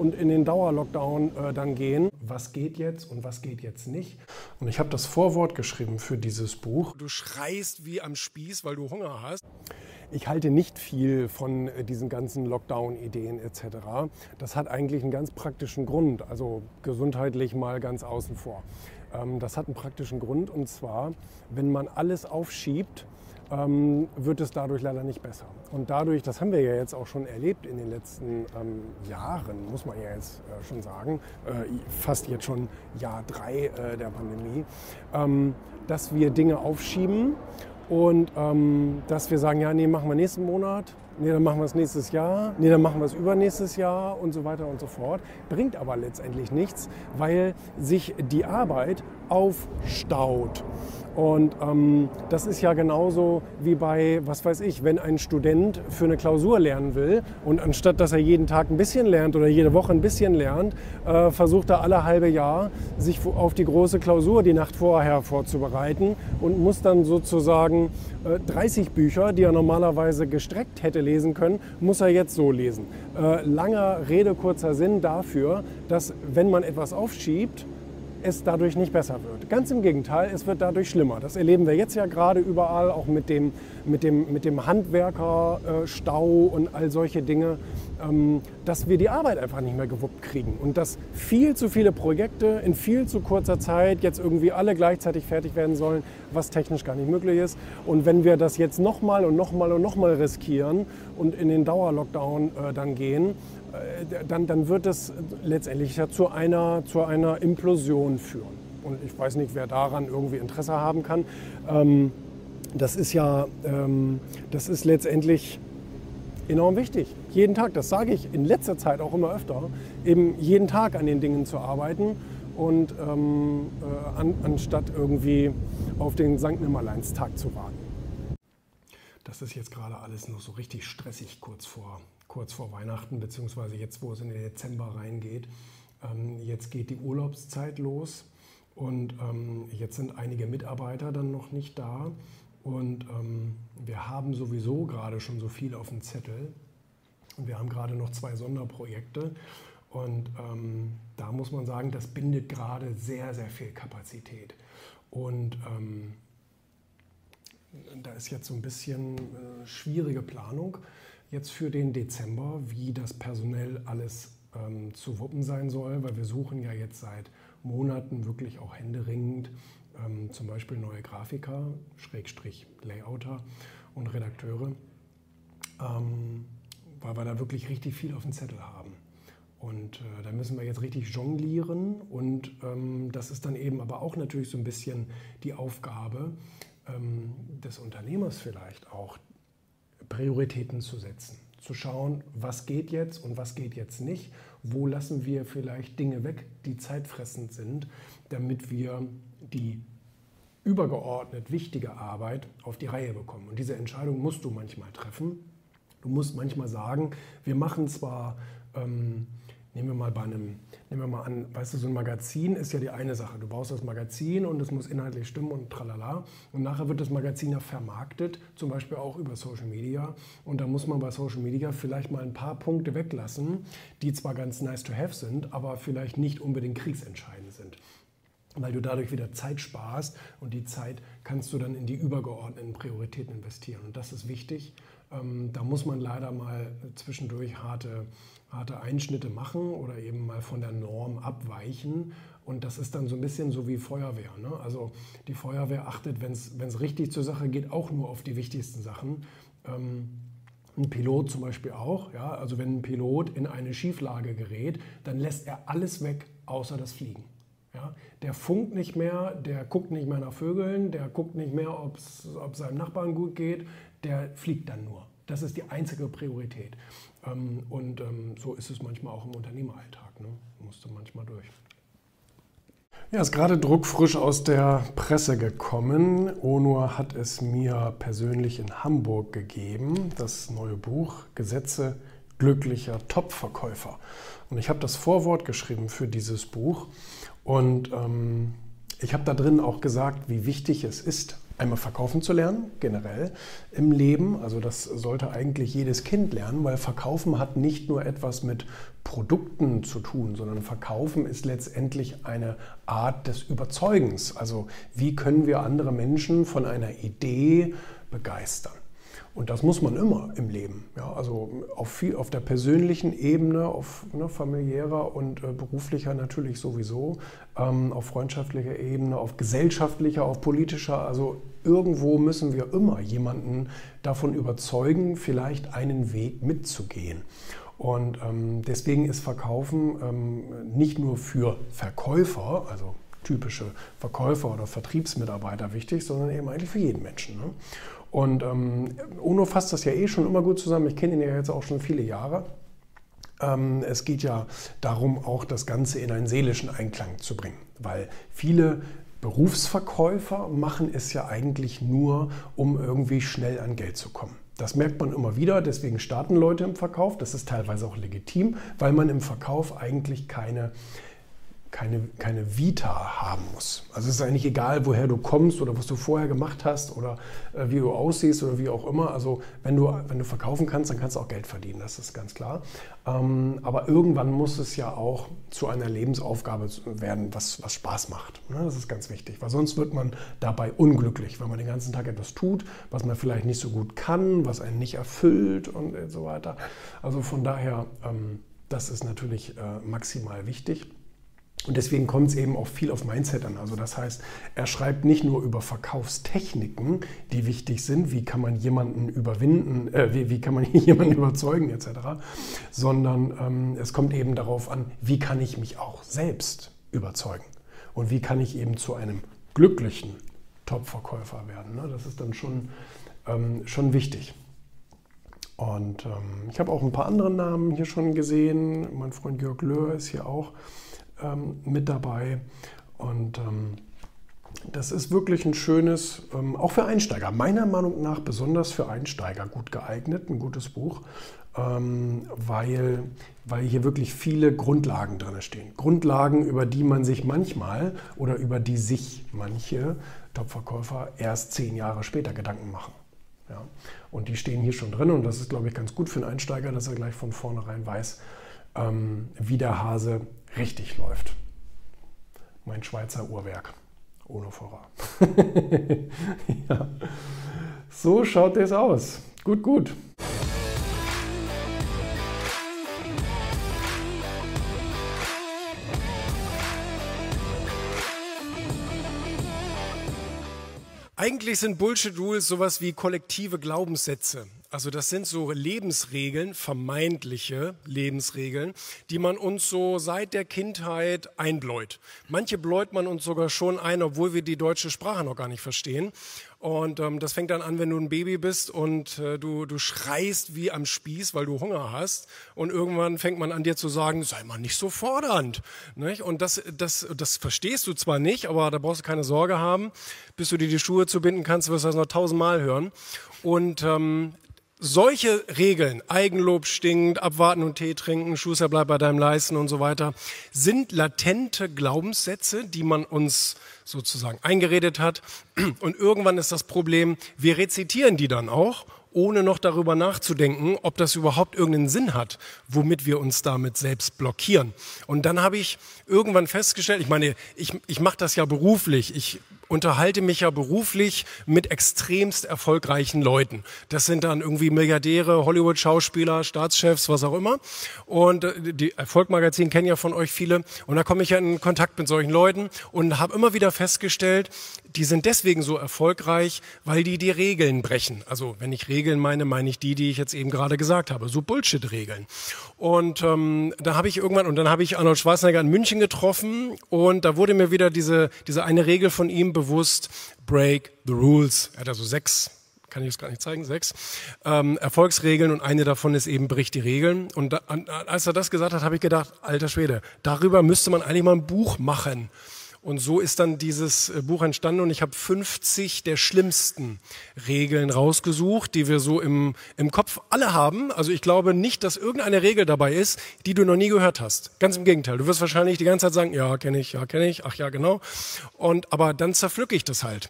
und in den Dauerlockdown äh, dann gehen. Was geht jetzt und was geht jetzt nicht? Und ich habe das Vorwort geschrieben für dieses Buch. Du schreist wie am Spieß, weil du Hunger hast. Ich halte nicht viel von äh, diesen ganzen Lockdown-Ideen etc. Das hat eigentlich einen ganz praktischen Grund, also gesundheitlich mal ganz außen vor. Ähm, das hat einen praktischen Grund und zwar, wenn man alles aufschiebt, ähm, wird es dadurch leider nicht besser. Und dadurch, das haben wir ja jetzt auch schon erlebt in den letzten ähm, Jahren, muss man ja jetzt äh, schon sagen, äh, fast jetzt schon Jahr drei äh, der Pandemie, ähm, dass wir Dinge aufschieben und ähm, dass wir sagen, ja, nee, machen wir nächsten Monat, nee, dann machen wir es nächstes Jahr, nee, dann machen wir es übernächstes Jahr und so weiter und so fort. Bringt aber letztendlich nichts, weil sich die Arbeit aufstaut. Und ähm, das ist ja genauso wie bei, was weiß ich, wenn ein Student für eine Klausur lernen will und anstatt dass er jeden Tag ein bisschen lernt oder jede Woche ein bisschen lernt, äh, versucht er alle halbe Jahr sich auf die große Klausur die Nacht vorher vorzubereiten und muss dann sozusagen äh, 30 Bücher, die er normalerweise gestreckt hätte lesen können, muss er jetzt so lesen. Äh, langer Rede, kurzer Sinn dafür, dass wenn man etwas aufschiebt, es dadurch nicht besser wird. Ganz im Gegenteil, es wird dadurch schlimmer. Das erleben wir jetzt ja gerade überall, auch mit dem, mit dem, mit dem Handwerkerstau und all solche Dinge, ähm, dass wir die Arbeit einfach nicht mehr gewuppt kriegen und dass viel zu viele Projekte in viel zu kurzer Zeit jetzt irgendwie alle gleichzeitig fertig werden sollen, was technisch gar nicht möglich ist. Und wenn wir das jetzt nochmal und nochmal und nochmal riskieren und in den Dauerlockdown äh, dann gehen, äh, dann, dann wird es letztendlich ja zu einer, zu einer Implosion führen. Und ich weiß nicht, wer daran irgendwie Interesse haben kann. Ähm, das ist ja, ähm, das ist letztendlich enorm wichtig. Jeden Tag, das sage ich in letzter Zeit auch immer öfter, eben jeden Tag an den Dingen zu arbeiten und ähm, äh, an, anstatt irgendwie auf den St. Nimmerleinstag zu warten. Das ist jetzt gerade alles noch so richtig stressig kurz vor kurz vor Weihnachten, beziehungsweise jetzt, wo es in den Dezember reingeht. Ähm, jetzt geht die Urlaubszeit los und ähm, jetzt sind einige Mitarbeiter dann noch nicht da. Und ähm, wir haben sowieso gerade schon so viel auf dem Zettel. Und wir haben gerade noch zwei Sonderprojekte. Und ähm, da muss man sagen, das bindet gerade sehr, sehr viel Kapazität. Und ähm, da ist jetzt so ein bisschen äh, schwierige Planung jetzt für den Dezember, wie das personell alles ähm, zu wuppen sein soll, weil wir suchen ja jetzt seit Monaten wirklich auch händeringend ähm, zum Beispiel neue Grafiker, Schrägstrich Layouter und Redakteure, ähm, weil wir da wirklich richtig viel auf dem Zettel haben. Und äh, da müssen wir jetzt richtig jonglieren und ähm, das ist dann eben aber auch natürlich so ein bisschen die Aufgabe ähm, des Unternehmers vielleicht auch, Prioritäten zu setzen, zu schauen, was geht jetzt und was geht jetzt nicht, wo lassen wir vielleicht Dinge weg, die zeitfressend sind, damit wir die übergeordnet wichtige Arbeit auf die Reihe bekommen. Und diese Entscheidung musst du manchmal treffen. Du musst manchmal sagen, wir machen zwar ähm, Nehmen wir mal bei einem, nehmen wir mal an, weißt du, so ein Magazin ist ja die eine Sache. Du baust das Magazin und es muss inhaltlich stimmen und tralala. Und nachher wird das Magazin ja vermarktet, zum Beispiel auch über Social Media. Und da muss man bei Social Media vielleicht mal ein paar Punkte weglassen, die zwar ganz nice to have sind, aber vielleicht nicht unbedingt kriegsentscheidend sind weil du dadurch wieder Zeit sparst und die Zeit kannst du dann in die übergeordneten Prioritäten investieren. Und das ist wichtig. Ähm, da muss man leider mal zwischendurch harte, harte Einschnitte machen oder eben mal von der Norm abweichen. Und das ist dann so ein bisschen so wie Feuerwehr. Ne? Also die Feuerwehr achtet, wenn es richtig zur Sache geht, auch nur auf die wichtigsten Sachen. Ähm, ein Pilot zum Beispiel auch. Ja? Also wenn ein Pilot in eine Schieflage gerät, dann lässt er alles weg, außer das Fliegen. Ja? Der funkt nicht mehr, der guckt nicht mehr nach Vögeln, der guckt nicht mehr, ob es seinem Nachbarn gut geht, der fliegt dann nur. Das ist die einzige Priorität. Ähm, und ähm, so ist es manchmal auch im Unternehmeralltag. Ne? Musst manchmal durch. Ja, ist gerade druckfrisch aus der Presse gekommen. Onur hat es mir persönlich in Hamburg gegeben, das neue Buch Gesetze glücklicher Topverkäufer. Und ich habe das Vorwort geschrieben für dieses Buch und ähm, ich habe da drin auch gesagt, wie wichtig es ist, Einmal verkaufen zu lernen, generell im Leben. Also das sollte eigentlich jedes Kind lernen, weil Verkaufen hat nicht nur etwas mit Produkten zu tun, sondern Verkaufen ist letztendlich eine Art des Überzeugens. Also wie können wir andere Menschen von einer Idee begeistern? Und das muss man immer im Leben. Ja, also auf, viel, auf der persönlichen Ebene, auf ne, familiärer und äh, beruflicher natürlich sowieso, ähm, auf freundschaftlicher Ebene, auf gesellschaftlicher, auf politischer. Also irgendwo müssen wir immer jemanden davon überzeugen, vielleicht einen Weg mitzugehen. Und ähm, deswegen ist Verkaufen ähm, nicht nur für Verkäufer, also typische Verkäufer oder Vertriebsmitarbeiter wichtig, sondern eben eigentlich für jeden Menschen. Ne? Und ähm, UNO fasst das ja eh schon immer gut zusammen. Ich kenne ihn ja jetzt auch schon viele Jahre. Ähm, es geht ja darum, auch das Ganze in einen seelischen Einklang zu bringen, weil viele Berufsverkäufer machen es ja eigentlich nur, um irgendwie schnell an Geld zu kommen. Das merkt man immer wieder, deswegen starten Leute im Verkauf. Das ist teilweise auch legitim, weil man im Verkauf eigentlich keine keine, keine Vita haben muss. Also es ist eigentlich egal, woher du kommst oder was du vorher gemacht hast oder äh, wie du aussiehst oder wie auch immer. Also wenn du, wenn du verkaufen kannst, dann kannst du auch Geld verdienen, das ist ganz klar. Ähm, aber irgendwann muss es ja auch zu einer Lebensaufgabe werden, was, was Spaß macht. Ne? Das ist ganz wichtig, weil sonst wird man dabei unglücklich, wenn man den ganzen Tag etwas tut, was man vielleicht nicht so gut kann, was einen nicht erfüllt und so weiter. Also von daher, ähm, das ist natürlich äh, maximal wichtig. Und deswegen kommt es eben auch viel auf Mindset an. Also das heißt, er schreibt nicht nur über Verkaufstechniken, die wichtig sind, wie kann man jemanden überwinden, äh, wie, wie, kann man jemanden überzeugen etc., sondern ähm, es kommt eben darauf an, wie kann ich mich auch selbst überzeugen und wie kann ich eben zu einem glücklichen Top-Verkäufer werden. Ne? Das ist dann schon, ähm, schon wichtig. Und ähm, ich habe auch ein paar andere Namen hier schon gesehen. Mein Freund Jörg Löhr ist hier auch ähm, mit dabei. Und ähm, das ist wirklich ein schönes, ähm, auch für Einsteiger, meiner Meinung nach besonders für Einsteiger gut geeignet, ein gutes Buch, ähm, weil, weil hier wirklich viele Grundlagen drin stehen. Grundlagen, über die man sich manchmal oder über die sich manche Topverkäufer erst zehn Jahre später Gedanken machen. Ja. Und die stehen hier schon drin und das ist, glaube ich, ganz gut für einen Einsteiger, dass er gleich von vornherein weiß, ähm, wie der Hase richtig läuft. Mein Schweizer Uhrwerk. Ohne Vorrat. ja. So schaut es aus. Gut, gut. Eigentlich sind Bullshit Rules sowas wie kollektive Glaubenssätze. Also das sind so Lebensregeln, vermeintliche Lebensregeln, die man uns so seit der Kindheit einbläut. Manche bläut man uns sogar schon ein, obwohl wir die deutsche Sprache noch gar nicht verstehen. Und ähm, das fängt dann an, wenn du ein Baby bist und äh, du, du schreist wie am Spieß, weil du Hunger hast. Und irgendwann fängt man an dir zu sagen, sei mal nicht so fordernd. Nicht? Und das, das, das verstehst du zwar nicht, aber da brauchst du keine Sorge haben. Bis du dir die Schuhe zubinden kannst, wirst du das noch tausendmal hören. Und ähm, solche Regeln, Eigenlob stinkt, abwarten und Tee trinken, Schuster bleibt bei deinem Leisten und so weiter, sind latente Glaubenssätze, die man uns sozusagen eingeredet hat. Und irgendwann ist das Problem, wir rezitieren die dann auch ohne noch darüber nachzudenken, ob das überhaupt irgendeinen Sinn hat, womit wir uns damit selbst blockieren. Und dann habe ich irgendwann festgestellt, ich meine, ich, ich mache das ja beruflich, ich unterhalte mich ja beruflich mit extremst erfolgreichen Leuten. Das sind dann irgendwie Milliardäre, Hollywood-Schauspieler, Staatschefs, was auch immer. Und äh, die Erfolgmagazin kennen ja von euch viele. Und da komme ich ja in Kontakt mit solchen Leuten und habe immer wieder festgestellt, die sind deswegen so erfolgreich, weil die die Regeln brechen. Also wenn ich Regeln meine, meine ich die, die ich jetzt eben gerade gesagt habe. So Bullshit-Regeln. Und ähm, da habe ich irgendwann, und dann habe ich Arnold Schwarzenegger in München getroffen und da wurde mir wieder diese, diese eine Regel von ihm bewusst, break the rules. Er hat also sechs kann ich es gar nicht zeigen, sechs ähm, Erfolgsregeln und eine davon ist eben bricht die Regeln. Und da, als er das gesagt hat, habe ich gedacht, alter Schwede, darüber müsste man eigentlich mal ein Buch machen. Und so ist dann dieses äh, Buch entstanden und ich habe 50 der schlimmsten Regeln rausgesucht, die wir so im, im Kopf alle haben. Also ich glaube nicht, dass irgendeine Regel dabei ist, die du noch nie gehört hast. Ganz im Gegenteil. Du wirst wahrscheinlich die ganze Zeit sagen, ja, kenne ich, ja, kenne ich, ach ja, genau. Und aber dann zerpflücke ich das halt.